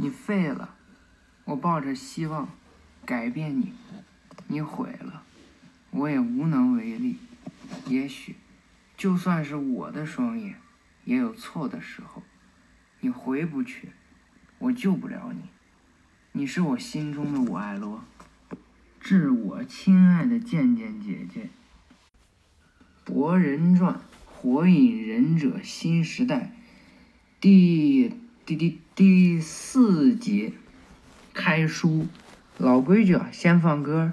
你废了，我抱着希望改变你，你毁了，我也无能为力。也许，就算是我的双眼，也有错的时候。你回不去，我救不了你。你是我心中的我爱罗，致我亲爱的健健姐姐。《博人传》《火影忍者新时代》第第第第四节开书，老规矩啊，先放歌。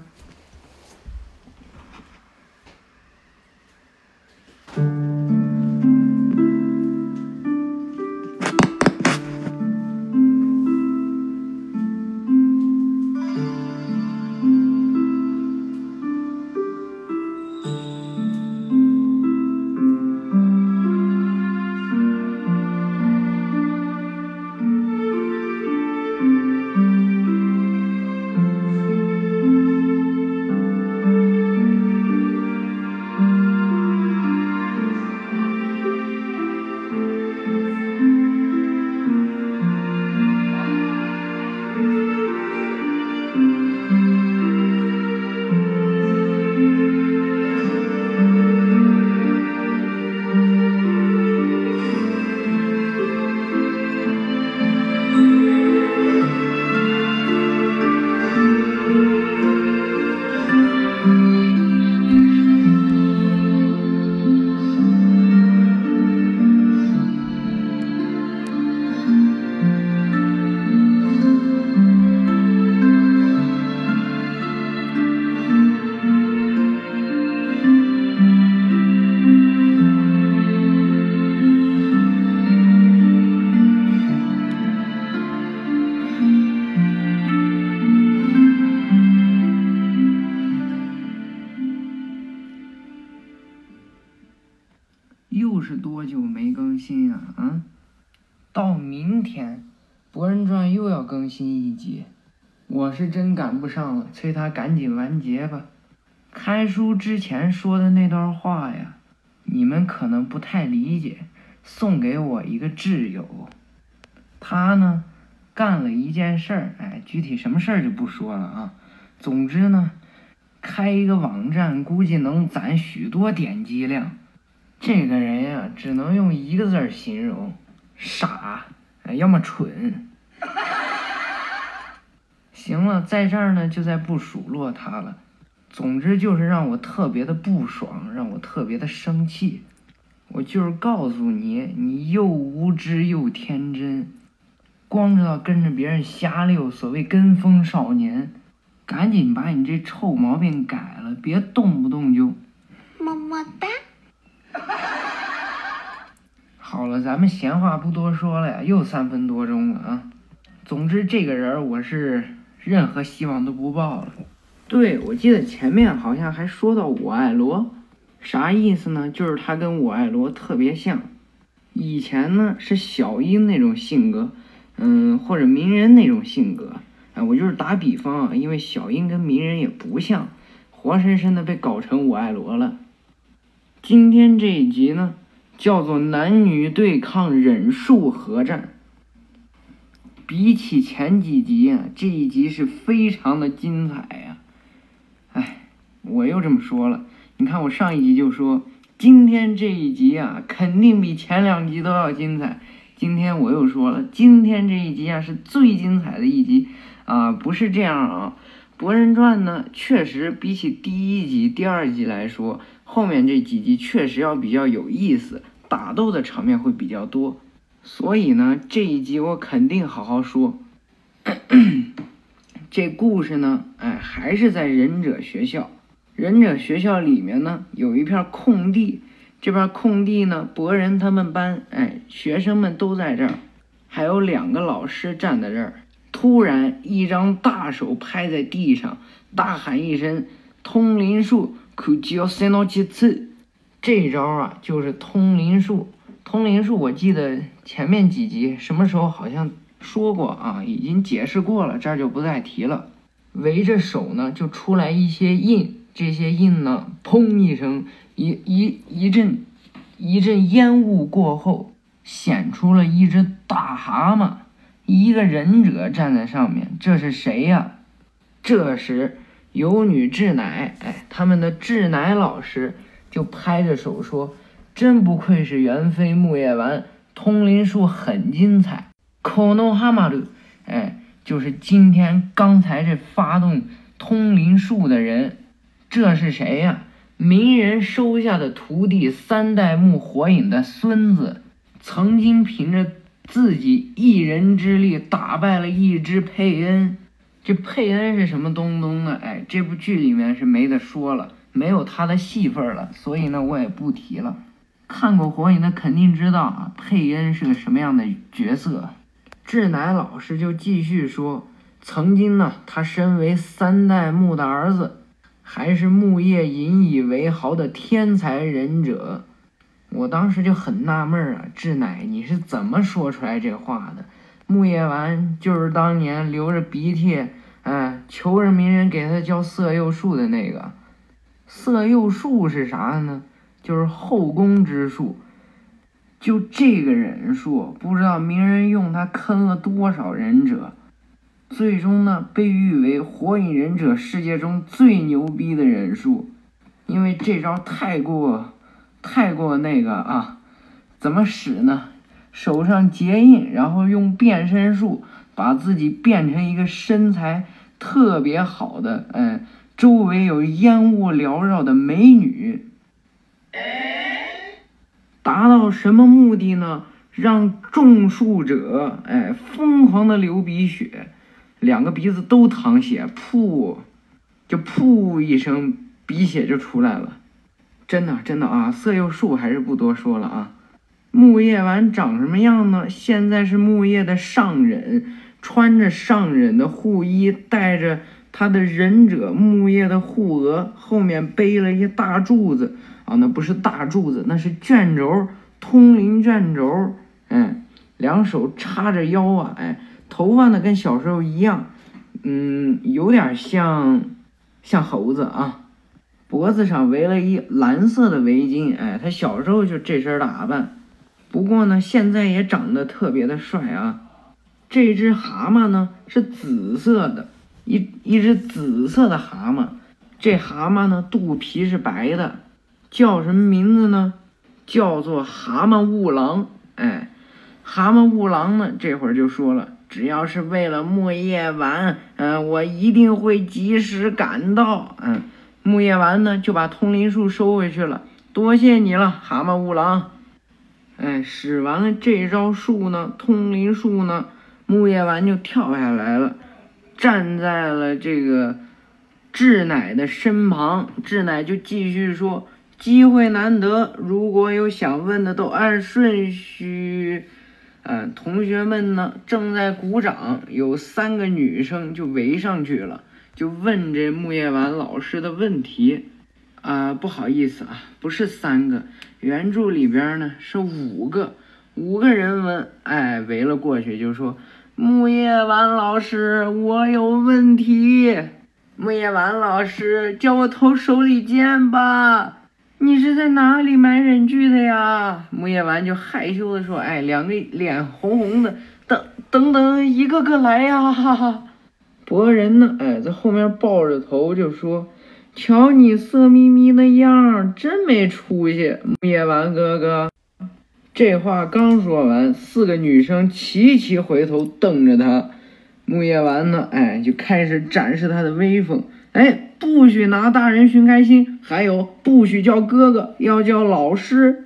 催他赶紧完结吧。开书之前说的那段话呀，你们可能不太理解。送给我一个挚友，他呢干了一件事儿，哎，具体什么事儿就不说了啊。总之呢，开一个网站，估计能攒许多点击量。这个人呀，只能用一个字儿形容：傻，要么蠢。行了，在这儿呢，就再不数落他了。总之就是让我特别的不爽，让我特别的生气。我就是告诉你，你又无知又天真，光知道跟着别人瞎溜，所谓跟风少年。赶紧把你这臭毛病改了，别动不动就么么哒。好了，咱们闲话不多说了呀，又三分多钟了啊。总之，这个人我是任何希望都不抱了。对，我记得前面好像还说到我爱罗。啥意思呢？就是他跟我爱罗特别像，以前呢是小樱那种性格，嗯，或者鸣人那种性格，哎，我就是打比方啊，因为小樱跟鸣人也不像，活生生的被搞成我爱罗了。今天这一集呢，叫做男女对抗忍术合战。比起前几集啊，这一集是非常的精彩呀。哎，我又这么说了。你看，我上一集就说，今天这一集啊，肯定比前两集都要精彩。今天我又说了，今天这一集啊是最精彩的一集啊，不是这样啊。《博人传》呢，确实比起第一集、第二集来说，后面这几集确实要比较有意思，打斗的场面会比较多。所以呢，这一集我肯定好好说。这故事呢，哎，还是在忍者学校。忍者学校里面呢，有一片空地，这片空地呢，博人他们班，哎，学生们都在这儿，还有两个老师站在这儿。突然，一张大手拍在地上，大喊一声：“通灵术，可就要三到几次。”这招啊，就是通灵术。通灵术，我记得前面几集什么时候好像说过啊，已经解释过了，这儿就不再提了。围着手呢，就出来一些印。这些印呢，砰一声，一一一阵一阵烟雾过后，显出了一只大蛤蟆，一个忍者站在上面，这是谁呀？这时有女智乃，哎，他们的智乃老师就拍着手说：“真不愧是元妃木叶丸，通灵术很精彩。”可诺哈马鲁，哎，就是今天刚才这发动通灵术的人，这是谁呀？鸣人收下的徒弟三代目火影的孙子，曾经凭着自己一人之力打败了一只佩恩。这佩恩是什么东东呢？哎，这部剧里面是没得说了，没有他的戏份了，所以呢，我也不提了。看过火影的肯定知道啊，佩恩是个什么样的角色。志乃老师就继续说，曾经呢，他身为三代目的儿子。还是木叶引以为豪的天才忍者，我当时就很纳闷啊，志乃你是怎么说出来这话的？木叶丸就是当年流着鼻涕，哎，求着鸣人给他教色诱术的那个。色诱术是啥呢？就是后宫之术。就这个忍术，不知道鸣人用它坑了多少忍者。最终呢，被誉为火影忍者世界中最牛逼的忍术，因为这招太过，太过那个啊，怎么使呢？手上结印，然后用变身术把自己变成一个身材特别好的，嗯，周围有烟雾缭绕的美女，达到什么目的呢？让种树者，哎，疯狂的流鼻血。两个鼻子都淌血，噗，就噗一声，鼻血就出来了。真的，真的啊！色诱术还是不多说了啊。木叶丸长什么样呢？现在是木叶的上忍，穿着上忍的护衣，带着他的忍者木叶的护额，后面背了一大柱子啊，那不是大柱子，那是卷轴，通灵卷轴。哎，两手叉着腰啊，哎。头发呢，跟小时候一样，嗯，有点像，像猴子啊。脖子上围了一蓝色的围巾，哎，他小时候就这身打扮。不过呢，现在也长得特别的帅啊。这只蛤蟆呢是紫色的，一一只紫色的蛤蟆。这蛤蟆呢肚皮是白的，叫什么名字呢？叫做蛤蟆悟郎。哎，蛤蟆悟郎呢，这会儿就说了。只要是为了木叶丸，嗯，我一定会及时赶到。嗯，木叶丸呢就把通灵术收回去了。多谢你了，蛤蟆五郎。哎，使完了这招术呢，通灵术呢，木叶丸就跳下来了，站在了这个志乃的身旁。志乃就继续说：“机会难得，如果有想问的，都按顺序。”嗯，同学们呢正在鼓掌，有三个女生就围上去了，就问这木叶丸老师的问题。啊，不好意思啊，不是三个，原著里边呢是五个，五个人问，哎，围了过去就说：“木叶丸老师，我有问题。”木叶丸老师，叫我投手里剑吧。你是在哪里买忍具的呀？木叶丸就害羞的说：“哎，两个脸红红的，等等等，一个个来呀！”。博人呢？哎，在后面抱着头就说：“瞧你色眯眯的样，真没出息。”木叶丸哥哥，这话刚说完，四个女生齐齐回头瞪着他。木叶丸呢？哎，就开始展示他的威风。哎。不许拿大人寻开心，还有不许叫哥哥，要叫老师。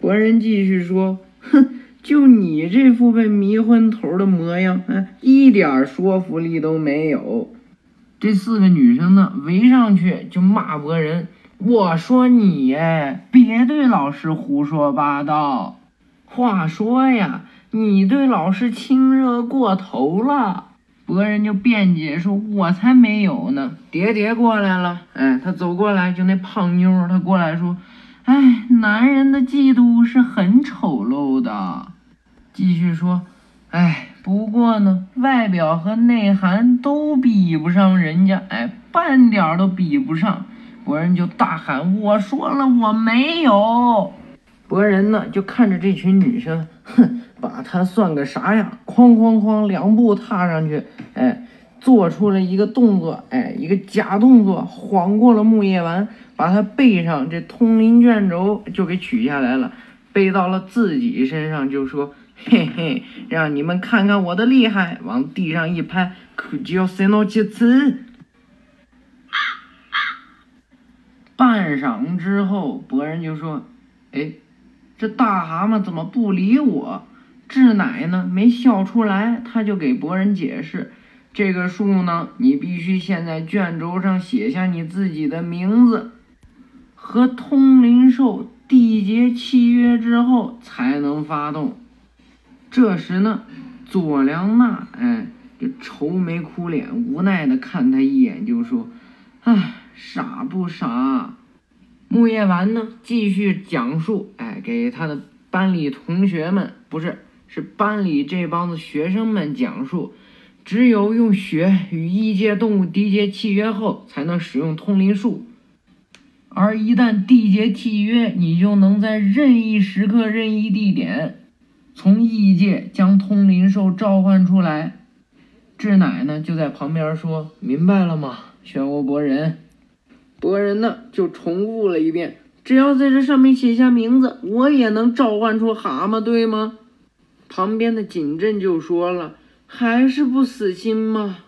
博人继续说：“哼，就你这副被迷昏头的模样，嗯，一点说服力都没有。”这四个女生呢，围上去就骂博人：“我说你哎，别对老师胡说八道。话说呀，你对老师亲热过头了。”博人就辩解说：“我才没有呢。”蝶蝶过来了，哎，他走过来就那胖妞，他过来说：“哎，男人的嫉妒是很丑陋的。”继续说：“哎，不过呢，外表和内涵都比不上人家，哎，半点都比不上。”博人就大喊：“我说了，我没有。”博人呢就看着这群女生，哼。把他算个啥呀？哐哐哐，两步踏上去，哎，做出了一个动作，哎，一个假动作，晃过了木叶丸，把他背上这通灵卷轴就给取下来了，背到了自己身上，就说：“嘿嘿，让你们看看我的厉害！”往地上一拍，可就要塞到几次。半晌之后，博人就说：“哎，这大蛤蟆怎么不理我？”智乃呢没笑出来，他就给博人解释：“这个数呢，你必须先在卷轴上写下你自己的名字和通灵兽缔结契约之后，才能发动。”这时呢，佐良娜哎，就愁眉苦脸，无奈的看他一眼，就说：“唉。”傻不傻？木叶丸呢？继续讲述，哎，给他的班里同学们，不是，是班里这帮子学生们讲述，只有用血与异界动物缔结契约后，才能使用通灵术。而一旦缔结契约，你就能在任意时刻、任意地点，从异界将通灵兽召唤出来。智乃呢，就在旁边说：“明白了吗，漩涡博人？”博人呢，就重复了一遍：“只要在这上面写下名字，我也能召唤出蛤蟆，对吗？”旁边的景镇就说了：“还是不死心吗？”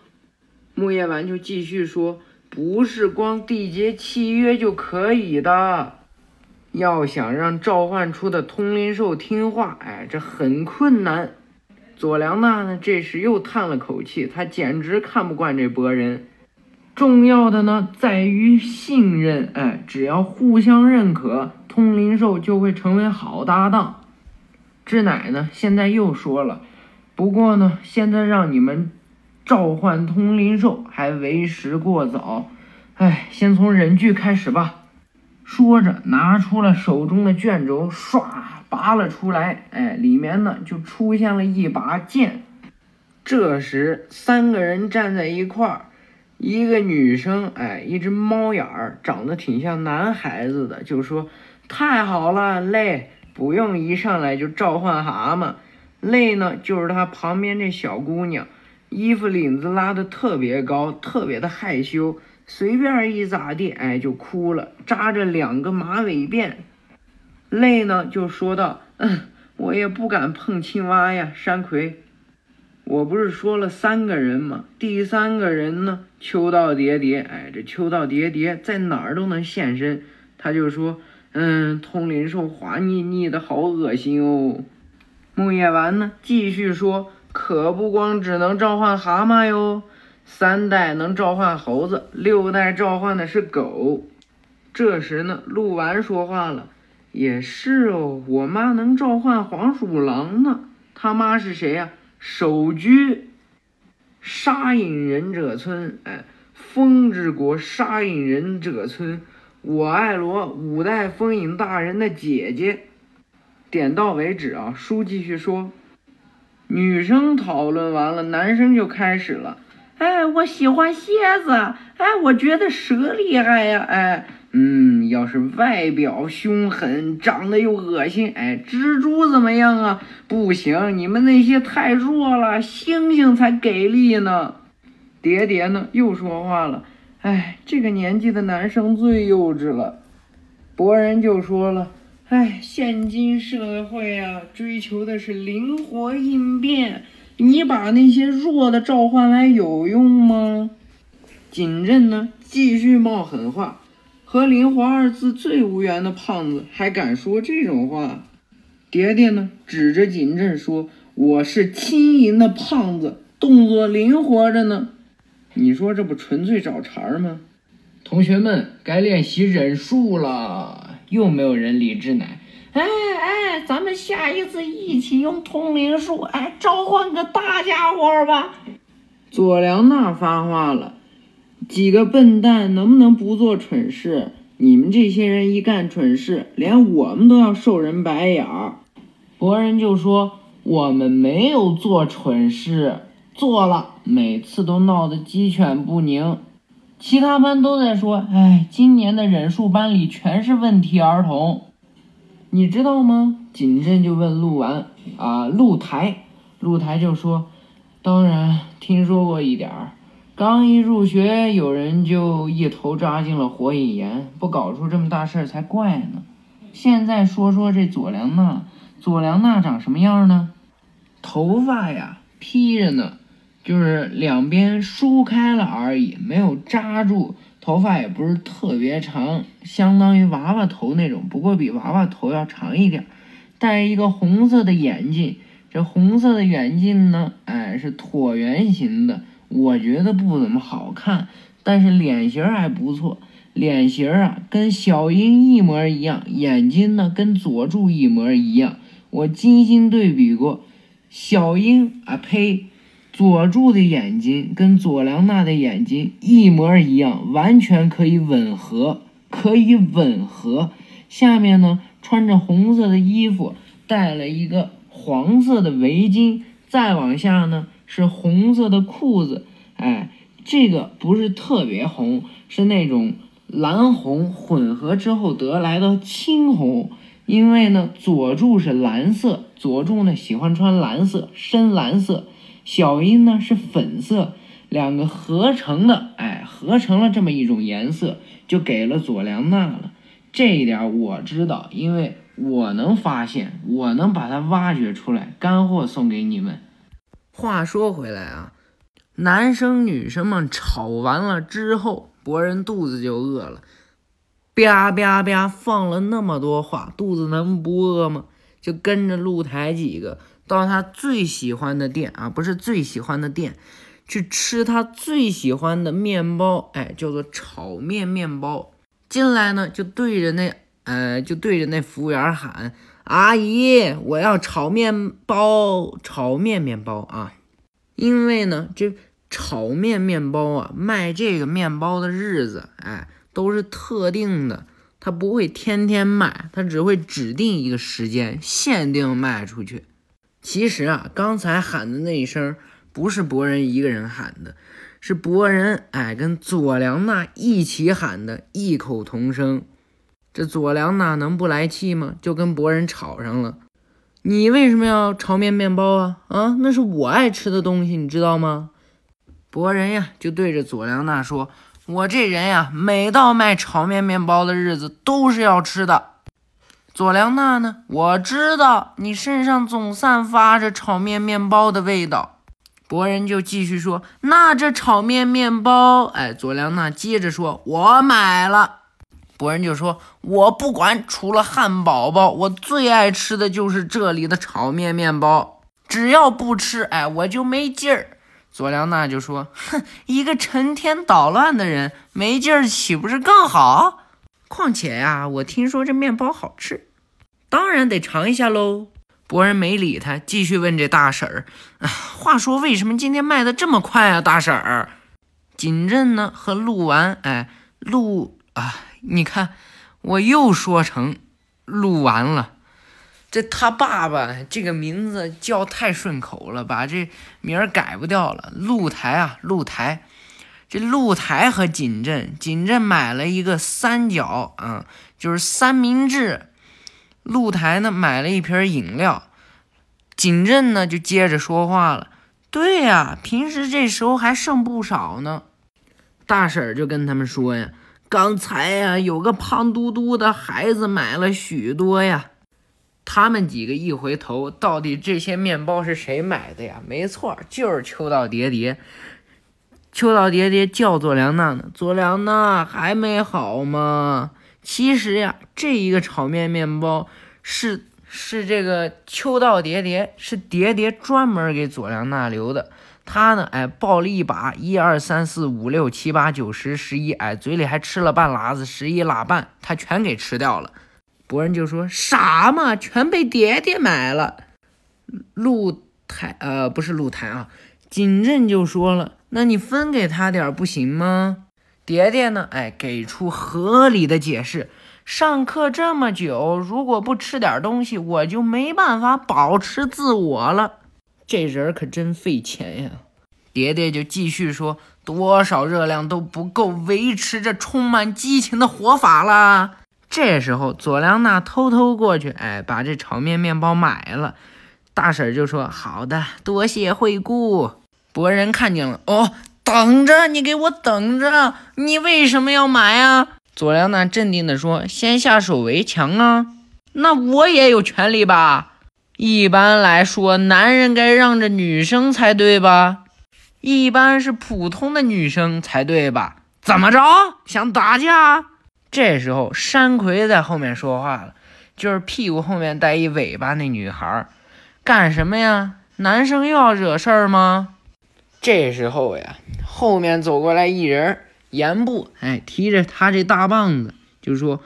木叶丸就继续说：“不是光缔结契约就可以的，要想让召唤出的通灵兽听话，哎，这很困难。”佐良娜呢，这时又叹了口气，他简直看不惯这博人。重要的呢，在于信任。哎，只要互相认可，通灵兽就会成为好搭档。智乃呢，现在又说了，不过呢，现在让你们召唤通灵兽还为时过早。哎，先从忍具开始吧。说着，拿出了手中的卷轴，唰拔了出来。哎，里面呢就出现了一把剑。这时，三个人站在一块儿。一个女生，哎，一只猫眼儿，长得挺像男孩子的，就说：“太好了，累，不用一上来就召唤蛤蟆。累呢，就是她旁边这小姑娘，衣服领子拉的特别高，特别的害羞，随便一咋地，哎，就哭了，扎着两个马尾辫。累呢，就说道：嗯，我也不敢碰青蛙呀，山葵。”我不是说了三个人吗？第三个人呢？秋道叠叠，哎，这秋道叠叠在哪儿都能现身。他就说：“嗯，通灵兽滑腻腻的，好恶心哦。”木叶丸呢，继续说：“可不光只能召唤蛤蟆哟，三代能召唤猴子，六代召唤的是狗。”这时呢，鹿丸说话了：“也是哦，我妈能召唤黄鼠狼呢。他妈是谁呀？”首居杀隐忍者村，哎，风之国杀隐忍者村，我爱罗五代风影大人的姐姐。点到为止啊，书继续说。女生讨论完了，男生就开始了。哎，我喜欢蝎子，哎，我觉得蛇厉害呀，哎。嗯，要是外表凶狠，长得又恶心，哎，蜘蛛怎么样啊？不行，你们那些太弱了，猩猩才给力呢。蝶蝶呢又说话了，哎，这个年纪的男生最幼稚了。博人就说了，哎，现今社会啊，追求的是灵活应变，你把那些弱的召唤来有用吗？景镇呢继续冒狠话。和“灵活”二字最无缘的胖子还敢说这种话？蝶蝶呢，指着景镇说：“我是轻盈的胖子，动作灵活着呢。你说这不纯粹找茬吗？”同学们，该练习忍术了。又没有人理智乃。哎哎，咱们下一次一起用通灵术，哎，召唤个大家伙吧。佐良娜发话了。几个笨蛋，能不能不做蠢事？你们这些人一干蠢事，连我们都要受人白眼儿。博人就说：“我们没有做蠢事，做了，每次都闹得鸡犬不宁。”其他班都在说：“哎，今年的忍术班里全是问题儿童。”你知道吗？景镇就问鹿丸：“啊，露台，露台就说，当然听说过一点儿。刚一入学，有人就一头扎进了火影岩，不搞出这么大事儿才怪呢。现在说说这佐良娜，佐良娜长什么样呢？头发呀披着呢，就是两边梳开了而已，没有扎住。头发也不是特别长，相当于娃娃头那种，不过比娃娃头要长一点。戴一个红色的眼镜，这红色的眼镜呢，哎，是椭圆形的。我觉得不怎么好看，但是脸型还不错。脸型啊，跟小樱一模一样，眼睛呢跟佐助一模一样。我精心对比过，小樱啊呸，佐助的眼睛跟佐良娜的眼睛一模一样，完全可以吻合，可以吻合。下面呢穿着红色的衣服，戴了一个黄色的围巾，再往下呢。是红色的裤子，哎，这个不是特别红，是那种蓝红混合之后得来的青红。因为呢，佐助是蓝色，佐助呢喜欢穿蓝色，深蓝色。小樱呢是粉色，两个合成的，哎，合成了这么一种颜色，就给了佐良娜了。这一点我知道，因为我能发现，我能把它挖掘出来，干货送给你们。话说回来啊，男生女生们吵完了之后，博人肚子就饿了，吧吧吧放了那么多话，肚子能不饿吗？就跟着露台几个到他最喜欢的店啊，不是最喜欢的店，去吃他最喜欢的面包，哎，叫做炒面面包。进来呢，就对着那呃，就对着那服务员喊。阿姨，我要炒面包，炒面面包啊！因为呢，这炒面面包啊，卖这个面包的日子，哎，都是特定的，它不会天天卖，它只会指定一个时间，限定卖出去。其实啊，刚才喊的那一声，不是博人一个人喊的，是博人哎跟佐良娜一起喊的，异口同声。这佐良娜能不来气吗？就跟博人吵上了。你为什么要炒面面包啊？啊，那是我爱吃的东西，你知道吗？博人呀，就对着佐良娜说：“我这人呀，每到卖炒面面包的日子，都是要吃的。”佐良娜呢？我知道你身上总散发着炒面面包的味道。博人就继续说：“那这炒面面包……哎，佐良娜接着说：我买了。”博人就说：“我不管，除了汉堡包，我最爱吃的就是这里的炒面面包。只要不吃，哎，我就没劲儿。”佐良娜就说：“哼，一个成天捣乱的人，没劲儿岂不是更好？况且呀，我听说这面包好吃，当然得尝一下喽。”博人没理他，继续问这大婶儿：“话说，为什么今天卖的这么快啊，大婶儿？”锦镇呢和鹿丸，哎，鹿啊。你看，我又说成录完了。这他爸爸这个名字叫太顺口了，把这名儿改不掉了。露台啊，露台。这露台和锦镇，锦镇买了一个三角啊，就是三明治。露台呢买了一瓶饮料。锦镇呢就接着说话了：“对呀，平时这时候还剩不少呢。”大婶就跟他们说呀。刚才呀，有个胖嘟嘟的孩子买了许多呀。他们几个一回头，到底这些面包是谁买的呀？没错，就是秋道叠叠。秋道叠叠叫佐良娜呢，佐良娜还没好吗？其实呀，这一个炒面面包是是这个秋道叠叠是叠叠专门给佐良娜留的。他呢？哎，抱了一把，一二三四五六七八九十十一，哎，嘴里还吃了半拉子，十一拉半，他全给吃掉了。博人就说：“啥嘛，全被蝶蝶买了。”露台，呃，不是露台啊，锦镇就说了：“那你分给他点不行吗？”蝶蝶呢？哎，给出合理的解释：上课这么久，如果不吃点东西，我就没办法保持自我了。这人可真费钱呀！蝶蝶就继续说，多少热量都不够维持这充满激情的活法了。这时候，佐良娜偷偷过去，哎，把这炒面面包买了。大婶就说：“好的，多谢惠顾。”博人看见了，哦，等着，你给我等着！你为什么要买啊？左良娜镇定地说：“先下手为强啊。”那我也有权利吧？一般来说，男人该让着女生才对吧？一般是普通的女生才对吧？怎么着？想打架？这时候，山葵在后面说话了，就是屁股后面带一尾巴那女孩，干什么呀？男生又要惹事儿吗？这时候呀，后面走过来一人，言部，哎，提着他这大棒子，就说：“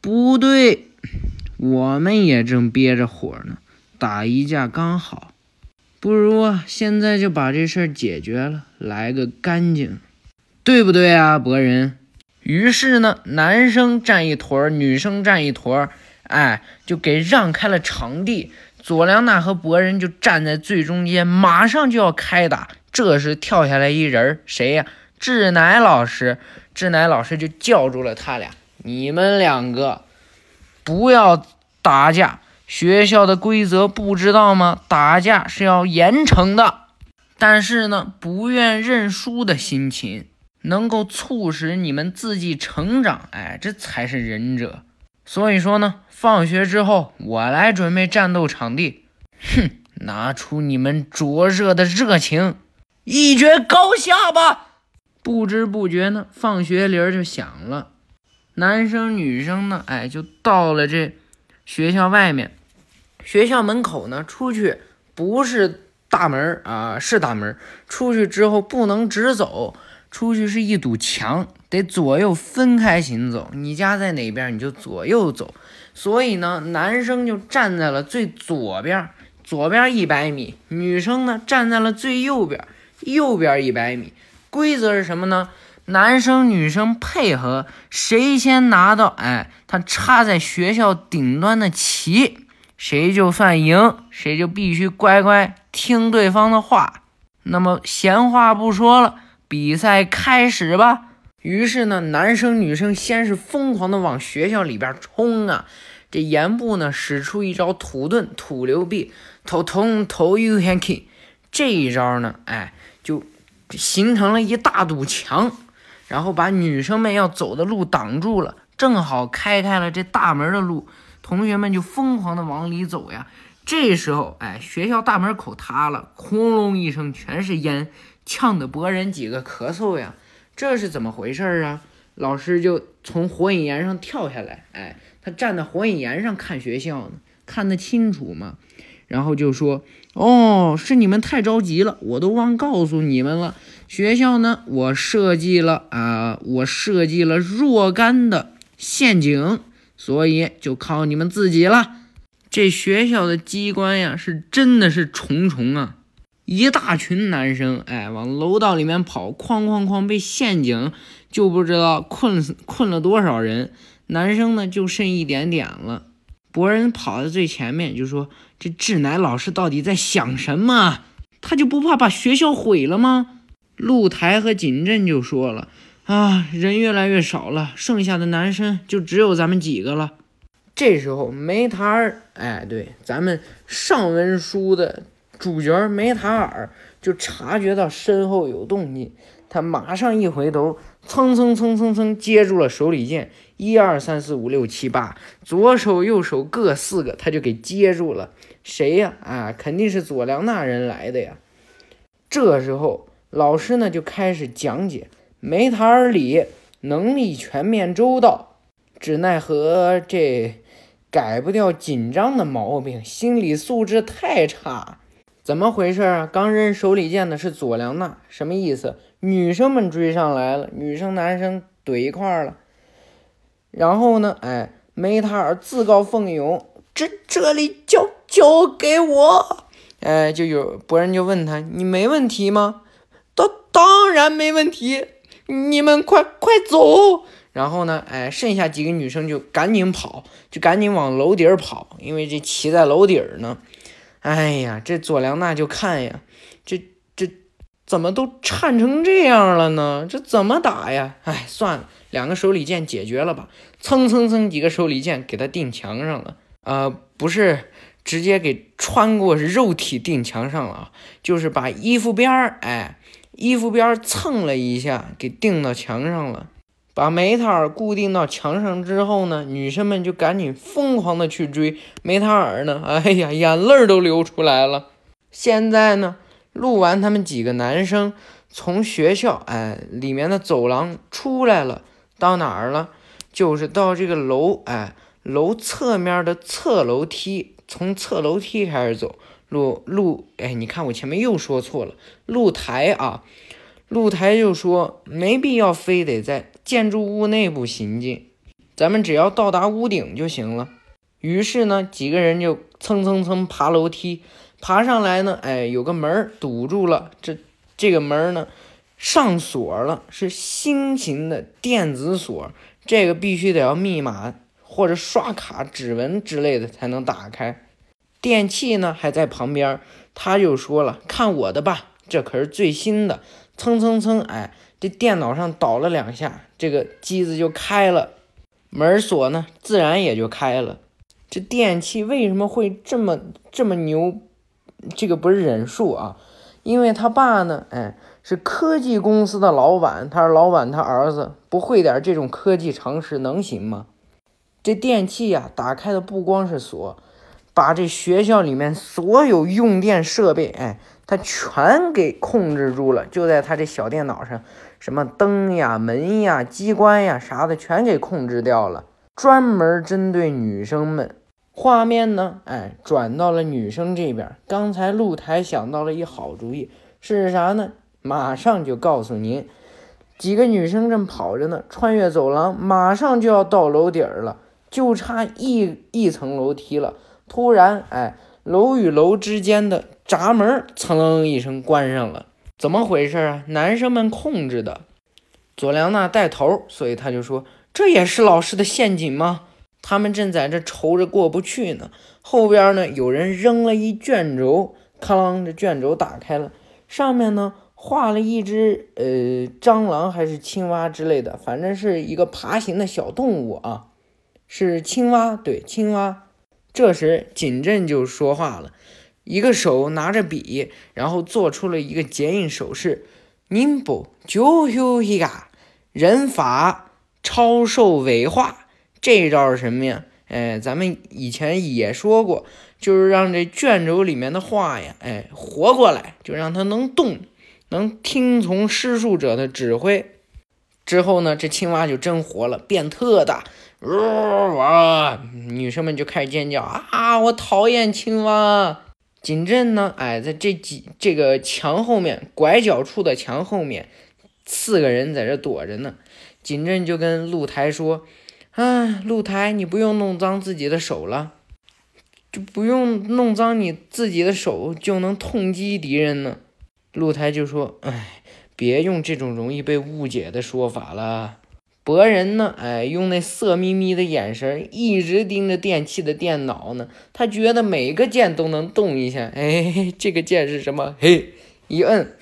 不对，我们也正憋着火呢，打一架刚好，不如，现在就把这事儿解决了，来个干净，对不对啊，博人？”于是呢，男生站一坨，女生站一坨，哎，就给让开了场地。佐良娜和博人就站在最中间，马上就要开打。这时跳下来一人，谁呀？志乃老师。志乃老师就叫住了他俩：“你们两个不要打架，学校的规则不知道吗？打架是要严惩的。但是呢，不愿认输的心情。”能够促使你们自己成长，哎，这才是忍者。所以说呢，放学之后我来准备战斗场地。哼，拿出你们灼热的热情，一决高下吧！不知不觉呢，放学铃就响了。男生女生呢，哎，就到了这学校外面。学校门口呢，出去不是大门啊，是大门。出去之后不能直走。出去是一堵墙，得左右分开行走。你家在哪边，你就左右走。所以呢，男生就站在了最左边，左边一百米；女生呢，站在了最右边，右边一百米。规则是什么呢？男生女生配合，谁先拿到，哎，他插在学校顶端的旗，谁就算赢，谁就必须乖乖听对方的话。那么闲话不说了。比赛开始吧！于是呢，男生女生先是疯狂的往学校里边冲啊！这岩部呢，使出一招土遁土流臂，头通头 U H K，这一招呢，哎，就形成了一大堵墙，然后把女生们要走的路挡住了，正好开开了这大门的路，同学们就疯狂的往里走呀。这时候，哎，学校大门口塌了，轰隆一声，全是烟。呛得博人几个咳嗽呀，这是怎么回事啊？老师就从火影岩上跳下来，哎，他站在火影岩上看学校呢，看得清楚吗？然后就说：“哦，是你们太着急了，我都忘告诉你们了。学校呢，我设计了啊，我设计了若干的陷阱，所以就靠你们自己了。这学校的机关呀，是真的是重重啊。”一大群男生，哎，往楼道里面跑，哐哐哐，被陷阱就不知道困困了多少人。男生呢，就剩一点点了。博人跑在最前面，就说：“这志乃老师到底在想什么？他就不怕把学校毁了吗？”露台和锦镇就说了：“啊，人越来越少了，剩下的男生就只有咱们几个了。”这时候，梅塔尔，哎，对，咱们上文书的。主角梅塔尔就察觉到身后有动静，他马上一回头，蹭蹭蹭蹭蹭接住了手里剑，一二三四五六七八，左手右手各四个，他就给接住了。谁呀？啊，肯定是佐良那人来的呀。这时候老师呢就开始讲解，梅塔尔里能力全面周到，只奈何这改不掉紧张的毛病，心理素质太差。怎么回事啊？刚扔手里剑的是佐良娜，什么意思？女生们追上来了，女生男生怼一块儿了。然后呢？哎，梅塔尔自告奋勇，这这里交交给我。哎，就有博人就问他，你没问题吗？当当然没问题，你们快快走。然后呢？哎，剩下几个女生就赶紧跑，就赶紧往楼顶跑，因为这骑在楼顶呢。哎呀，这佐良娜就看呀，这这怎么都颤成这样了呢？这怎么打呀？哎，算了，两个手里剑解决了吧？蹭蹭蹭，几个手里剑给他钉墙上了。啊，不是，直接给穿过肉体钉墙上了啊，就是把衣服边儿，哎，衣服边儿蹭了一下，给钉到墙上了。把梅塔尔固定到墙上之后呢，女生们就赶紧疯狂的去追梅塔尔呢，哎呀，眼泪都流出来了。现在呢，录完他们几个男生从学校哎里面的走廊出来了，到哪儿了？就是到这个楼哎楼侧面的侧楼梯。从侧楼梯开始走，露露，哎，你看我前面又说错了，露台啊，露台就说没必要非得在建筑物内部行进，咱们只要到达屋顶就行了。于是呢，几个人就蹭蹭蹭爬楼梯，爬上来呢，哎，有个门堵住了，这这个门呢上锁了，是新型的电子锁，这个必须得要密码。或者刷卡、指纹之类的才能打开。电器呢还在旁边，他就说了：“看我的吧，这可是最新的。”蹭蹭蹭，哎，这电脑上倒了两下，这个机子就开了，门锁呢自然也就开了。这电器为什么会这么这么牛？这个不是忍术啊，因为他爸呢，哎，是科技公司的老板，他是老板，他儿子不会点这种科技常识能行吗？这电器呀，打开的不光是锁，把这学校里面所有用电设备，哎，他全给控制住了。就在他这小电脑上，什么灯呀、门呀、机关呀啥的，全给控制掉了。专门针对女生们。画面呢，哎，转到了女生这边。刚才露台想到了一好主意，是啥呢？马上就告诉您。几个女生正跑着呢，穿越走廊，马上就要到楼顶了。就差一一层楼梯了，突然，哎，楼与楼之间的闸门噌楞一声关上了，怎么回事啊？男生们控制的，佐良娜带头，所以他就说：“这也是老师的陷阱吗？”他们正在这愁着过不去呢，后边呢有人扔了一卷轴，哐啷，这卷轴打开了，上面呢画了一只呃蟑螂还是青蛙之类的，反正是一个爬行的小动物啊。是青蛙，对青蛙。这时景镇就说话了，一个手拿着笔，然后做出了一个结印手势。宁波就有一个人法超兽尾化，这招是什么呀？哎，咱们以前也说过，就是让这卷轴里面的画呀，哎，活过来，就让它能动，能听从施术者的指挥。之后呢，这青蛙就真活了，变特大。哇！女生们就开始尖叫啊！我讨厌青蛙。景镇呢？哎，在这几这个墙后面，拐角处的墙后面，四个人在这躲着呢。景镇就跟露台说：“啊，露台，你不用弄脏自己的手了，就不用弄脏你自己的手，就能痛击敌人呢。”露台就说：“哎，别用这种容易被误解的说法了。”博人呢？哎，用那色眯眯的眼神一直盯着电器的电脑呢。他觉得每个键都能动一下。哎，这个键是什么？嘿，一摁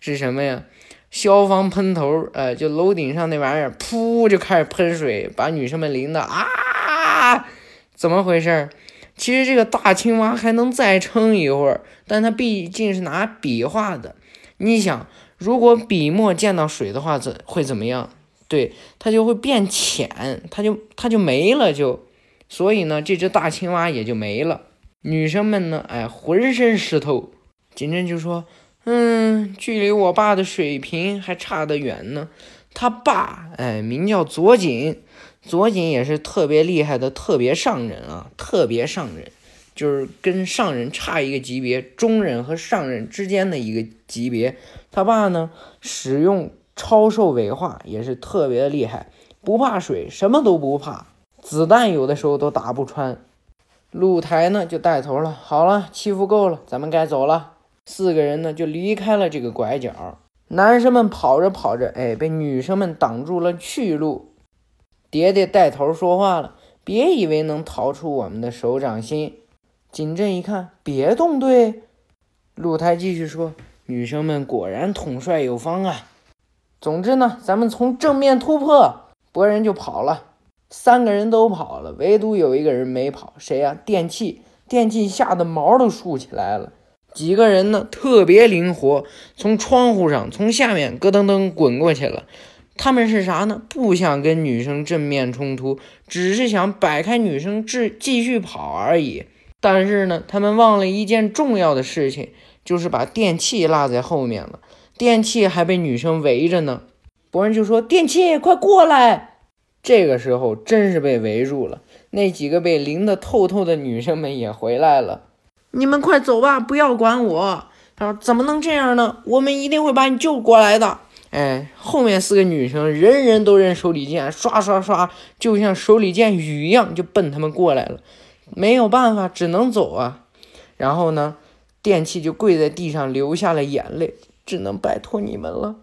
是什么呀？消防喷头。哎，就楼顶上那玩意儿，噗就开始喷水，把女生们淋的啊！怎么回事？其实这个大青蛙还能再撑一会儿，但它毕竟是拿笔画的。你想，如果笔墨溅到水的话，怎会怎么样？对，它就会变浅，它就它就没了，就，所以呢，这只大青蛙也就没了。女生们呢，哎，浑身湿透。景镇就说：“嗯，距离我爸的水平还差得远呢。他爸，哎，名叫佐井，佐井也是特别厉害的特别上人啊，特别上人，就是跟上人差一个级别，中人和上人之间的一个级别。他爸呢，使用。”超兽尾化也是特别的厉害，不怕水，什么都不怕，子弹有的时候都打不穿。露台呢就带头了，好了，欺负够了，咱们该走了。四个人呢就离开了这个拐角。男生们跑着跑着，哎，被女生们挡住了去路。爹爹带头说话了，别以为能逃出我们的手掌心。景镇一看，别动队。露台继续说，女生们果然统帅有方啊。总之呢，咱们从正面突破，博人就跑了，三个人都跑了，唯独有一个人没跑，谁呀？电器电器吓得毛都竖起来了。几个人呢，特别灵活，从窗户上从下面咯噔噔滚过去了。他们是啥呢？不想跟女生正面冲突，只是想摆开女生，继继续跑而已。但是呢，他们忘了一件重要的事情，就是把电器落在后面了。电器还被女生围着呢。博人就说：“电器，快过来！”这个时候真是被围住了。那几个被淋得透透的女生们也回来了。你们快走吧，不要管我。他说：“怎么能这样呢？我们一定会把你救过来的。”哎，后面四个女生人人都扔手里剑，刷刷刷，就像手里剑雨一样，就奔他们过来了。没有办法，只能走啊。然后呢，电器就跪在地上流下了眼泪，只能拜托你们了。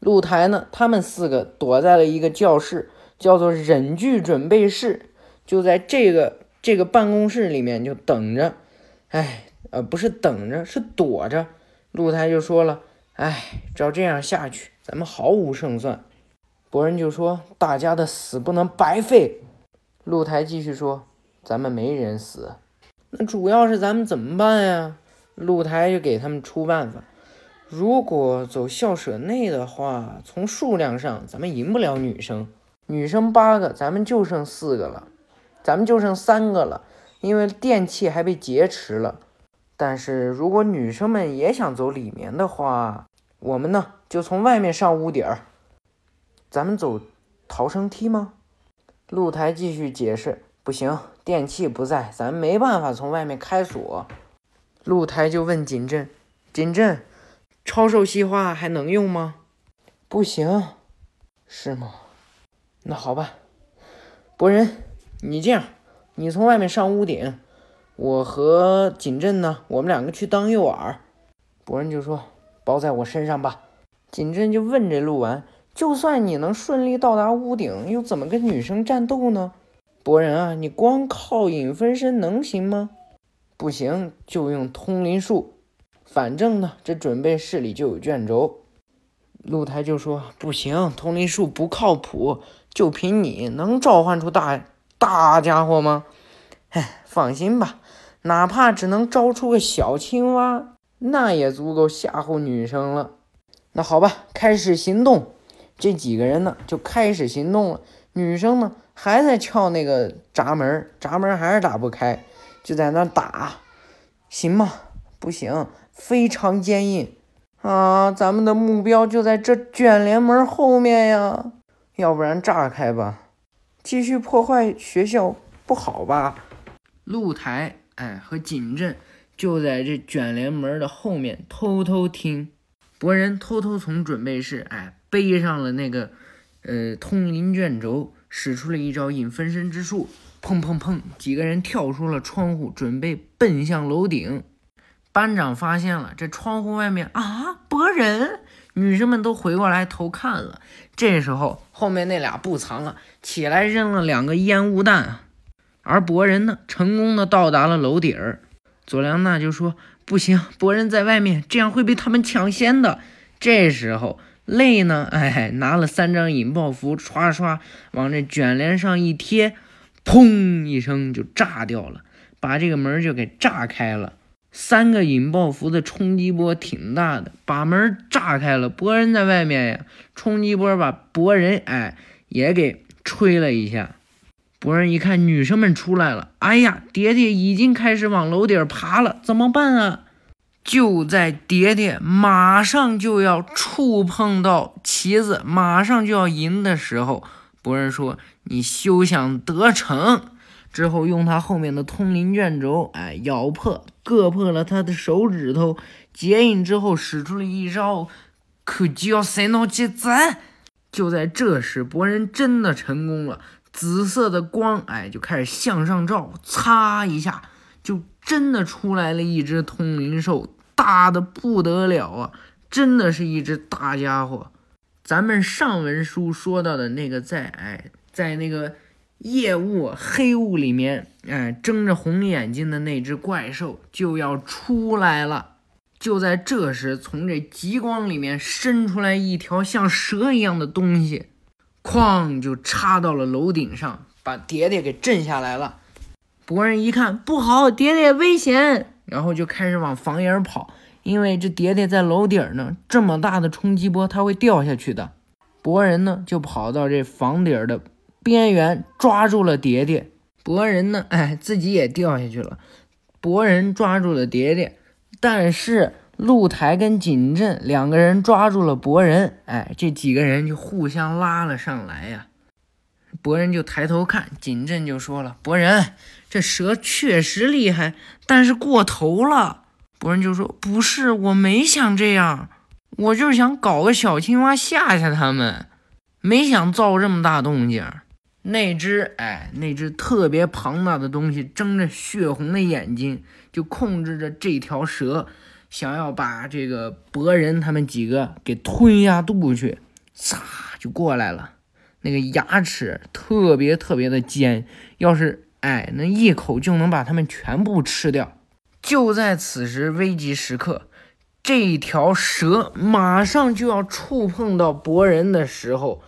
露台呢，他们四个躲在了一个教室，叫做忍具准备室，就在这个这个办公室里面就等着。哎，呃，不是等着，是躲着。露台就说了。哎，照这样下去，咱们毫无胜算。博人就说：“大家的死不能白费。”露台继续说：“咱们没人死，那主要是咱们怎么办呀？”露台就给他们出办法：如果走校舍内的话，从数量上咱们赢不了女生，女生八个，咱们就剩四个了，咱们就剩三个了，因为电器还被劫持了。但是如果女生们也想走里面的话，我们呢就从外面上屋顶儿。咱们走逃生梯吗？露台继续解释：不行，电器不在，咱没办法从外面开锁。露台就问锦镇：锦镇，超兽细化还能用吗？不行，是吗？那好吧，博人，你这样，你从外面上屋顶。我和锦镇呢，我们两个去当诱饵。博人就说：“包在我身上吧。”锦镇就问这鹿丸：“就算你能顺利到达屋顶，又怎么跟女生战斗呢？”博人啊，你光靠影分身能行吗？不行，就用通灵术。反正呢，这准备室里就有卷轴。露台就说：“不行，通灵术不靠谱，就凭你能召唤出大大家伙吗？”哎，放心吧。哪怕只能招出个小青蛙，那也足够吓唬女生了。那好吧，开始行动。这几个人呢，就开始行动了。女生呢，还在撬那个闸门，闸门还是打不开，就在那打。行吗？不行，非常坚硬啊！咱们的目标就在这卷帘门后面呀，要不然炸开吧。继续破坏学校不好吧？露台。哎，和锦镇就在这卷帘门的后面偷偷听。博人偷偷从准备室哎背上了那个呃通灵卷轴，使出了一招引分身之术，砰砰砰，几个人跳出了窗户，准备奔向楼顶。班长发现了这窗户外面啊，博人，女生们都回过来偷看了。这时候后面那俩不藏了，起来扔了两个烟雾弹。而博人呢，成功的到达了楼顶儿。佐良娜就说：“不行，博人在外面，这样会被他们抢先的。”这时候，泪呢，哎，拿了三张引爆符，唰唰往这卷帘上一贴，砰一声就炸掉了，把这个门就给炸开了。三个引爆符的冲击波挺大的，把门炸开了。博人在外面呀，冲击波把博人哎也给吹了一下。博人一看女生们出来了，哎呀，蝶蝶已经开始往楼顶爬了，怎么办啊？就在蝶蝶马上就要触碰到旗子，马上就要赢的时候，博人说：“你休想得逞！”之后用他后面的通灵卷轴，哎，咬破，割破了他的手指头，结印之后使出了一招“可叫三脑结子”。就在这时，博人真的成功了。紫色的光，哎，就开始向上照，擦一下，就真的出来了一只通灵兽，大的不得了啊！真的是一只大家伙。咱们上文书说到的那个，在哎，在那个夜雾黑雾里面，哎，睁着红眼睛的那只怪兽就要出来了。就在这时，从这极光里面伸出来一条像蛇一样的东西。哐！就插到了楼顶上，把蝶蝶给震下来了。博人一看不好，爹爹危险，然后就开始往房檐跑，因为这爹爹在楼顶呢，这么大的冲击波他会掉下去的。博人呢就跑到这房顶的边缘，抓住了爹爹。博人呢，哎，自己也掉下去了。博人抓住了爹爹，但是。露台跟锦镇两个人抓住了博人，哎，这几个人就互相拉了上来呀。博人就抬头看，锦镇就说了：“博人，这蛇确实厉害，但是过头了。”博人就说：“不是，我没想这样，我就是想搞个小青蛙吓吓他们，没想造这么大动静。”那只，哎，那只特别庞大的东西睁着血红的眼睛，就控制着这条蛇。想要把这个博人他们几个给吞下肚去，唰就过来了。那个牙齿特别特别的尖，要是哎，那一口就能把他们全部吃掉。就在此时危急时刻，这条蛇马上就要触碰到博人的时候，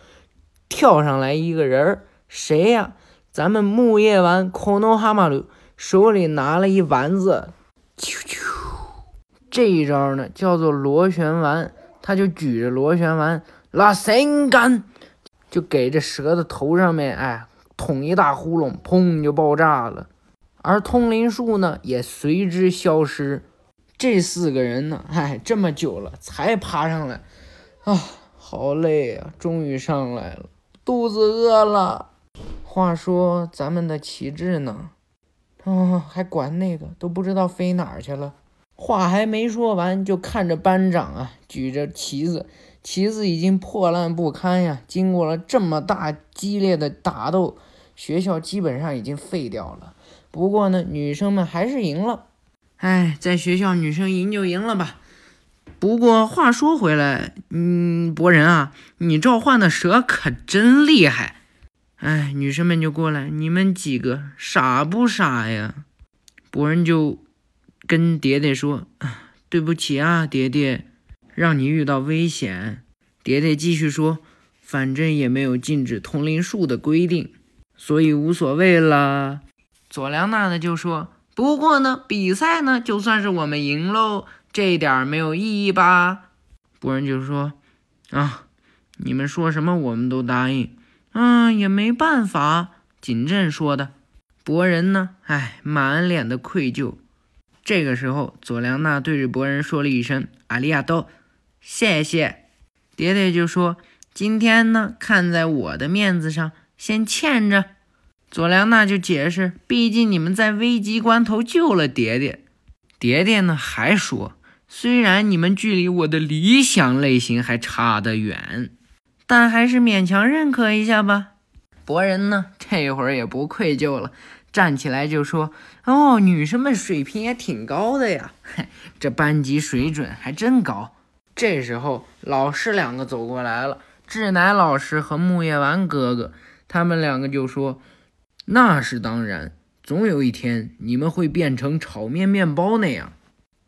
跳上来一个人儿，谁呀？咱们木叶丸 konohama 手里拿了一丸子，啾啾。这一招呢，叫做螺旋丸，他就举着螺旋丸拉伸杆，就给这蛇的头上面，哎，捅一大窟窿，砰就爆炸了。而通灵术呢，也随之消失。这四个人呢，哎，这么久了才爬上来，啊，好累啊，终于上来了，肚子饿了。话说咱们的旗帜呢？啊，还管那个，都不知道飞哪儿去了。话还没说完，就看着班长啊举着旗子，旗子已经破烂不堪呀。经过了这么大激烈的打斗，学校基本上已经废掉了。不过呢，女生们还是赢了。哎，在学校女生赢就赢了吧。不过话说回来，嗯，博人啊，你召唤的蛇可真厉害。哎，女生们就过来，你们几个傻不傻呀？博人就。跟爹爹说：“对不起啊，爹爹，让你遇到危险。”爹爹继续说：“反正也没有禁止通灵术的规定，所以无所谓了。”佐良娜呢就说：“不过呢，比赛呢就算是我们赢喽，这点没有意义吧？”博人就说：“啊，你们说什么我们都答应。嗯，也没办法。”锦镇说的。博人呢，哎，满脸的愧疚。这个时候，佐良娜对着博人说了一声“阿里亚多”，谢谢。爹爹就说：“今天呢，看在我的面子上，先欠着。”佐良娜就解释：“毕竟你们在危急关头救了爹爹。”爹爹呢还说：“虽然你们距离我的理想类型还差得远，但还是勉强认可一下吧。”博人呢这会儿也不愧疚了。站起来就说：“哦，女生们水平也挺高的呀，嘿这班级水准还真高。”这时候，老师两个走过来了，志乃老师和木叶丸哥哥，他们两个就说：“那是当然，总有一天你们会变成炒面面包那样。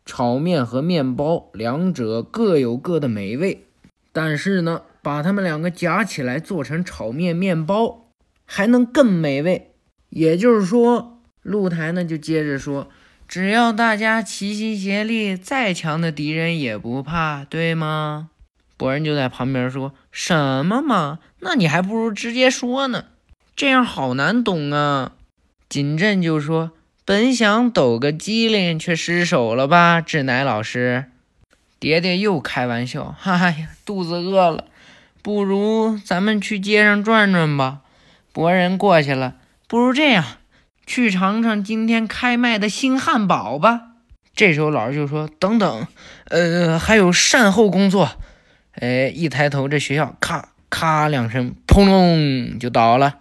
炒面和面包两者各有各的美味，但是呢，把它们两个夹起来做成炒面面包，还能更美味。”也就是说，露台呢就接着说，只要大家齐心协力，再强的敌人也不怕，对吗？博人就在旁边说什么嘛？那你还不如直接说呢，这样好难懂啊。锦镇就说，本想抖个机灵，却失手了吧？志乃老师，蝶蝶又开玩笑，哈呀，肚子饿了，不如咱们去街上转转吧。博人过去了。不如这样，去尝尝今天开卖的新汉堡吧。这时候老师就说：“等等，呃，还有善后工作。”哎，一抬头，这学校咔咔两声，砰隆就倒了。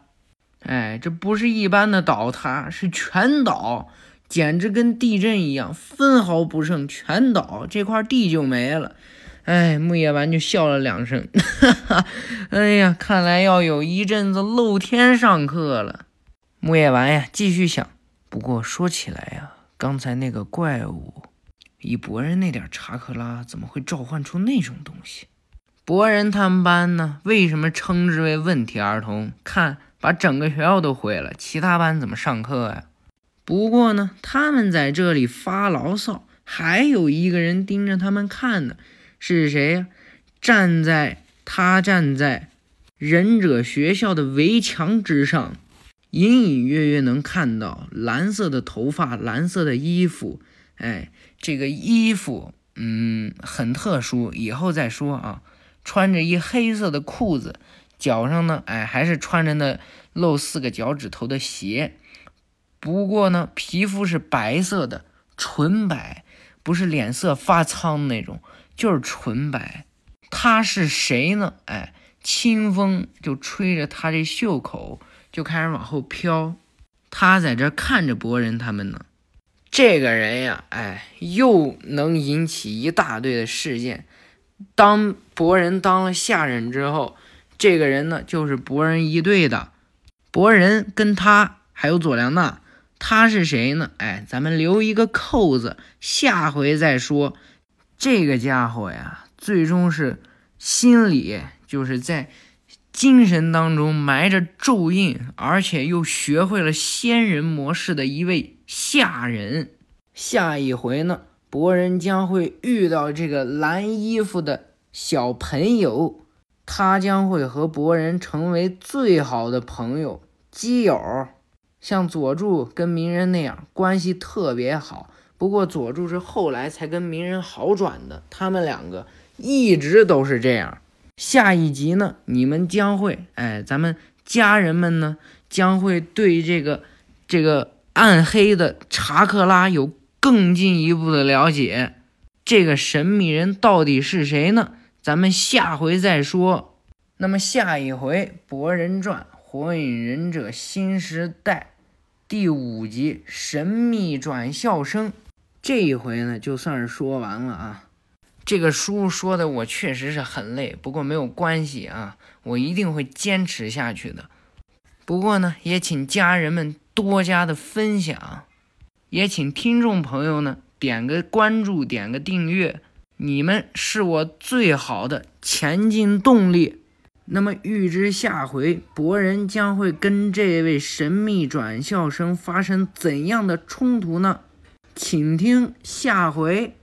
哎，这不是一般的倒塌，是全倒，简直跟地震一样，分毫不剩，全倒，这块地就没了。哎，木叶丸就笑了两声，哈哈，哎呀，看来要有一阵子露天上课了。木叶丸呀，继续想。不过说起来呀，刚才那个怪物，以博人那点查克拉，怎么会召唤出那种东西？博人他们班呢？为什么称之为问题儿童？看，把整个学校都毁了，其他班怎么上课呀？不过呢，他们在这里发牢骚，还有一个人盯着他们看呢，是谁呀？站在他站在忍者学校的围墙之上，隐隐约约能看到蓝色的头发，蓝色的衣服。哎，这个衣服，嗯，很特殊，以后再说啊。穿着一黑色的裤子，脚上呢，哎，还是穿着那露四个脚趾头的鞋。不过呢，皮肤是白色的，纯白，不是脸色发苍那种，就是纯白。他是谁呢？哎，清风就吹着他这袖口，就开始往后飘。他在这看着博人他们呢。这个人呀，哎，又能引起一大堆的事件。当博人当了下人之后，这个人呢，就是博人一队的。博人跟他还有佐良娜。他是谁呢？哎，咱们留一个扣子，下回再说。这个家伙呀，最终是心里就是在精神当中埋着咒印，而且又学会了仙人模式的一位下人。下一回呢，博人将会遇到这个蓝衣服的小朋友，他将会和博人成为最好的朋友、基友。像佐助跟鸣人那样关系特别好，不过佐助是后来才跟鸣人好转的。他们两个一直都是这样。下一集呢，你们将会，哎，咱们家人们呢将会对这个这个暗黑的查克拉有更进一步的了解。这个神秘人到底是谁呢？咱们下回再说。那么下一回《博人传》《火影忍者新时代》。第五集神秘转校生，这一回呢就算是说完了啊。这个书说的我确实是很累，不过没有关系啊，我一定会坚持下去的。不过呢，也请家人们多加的分享，也请听众朋友呢点个关注，点个订阅，你们是我最好的前进动力。那么，预知下回博人将会跟这位神秘转校生发生怎样的冲突呢？请听下回。